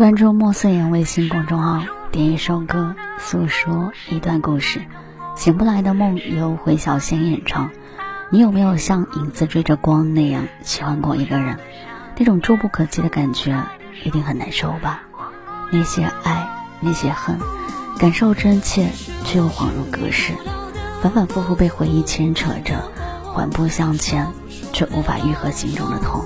关注莫思言微信公众号，点一首歌，诉说一段故事。醒不来的梦由回小仙演唱。你有没有像影子追着光那样喜欢过一个人？那种触不可及的感觉一定很难受吧。那些爱，那些恨，感受真切却又恍如隔世。反反复复被回忆牵扯着，缓步向前，却无法愈合心中的痛。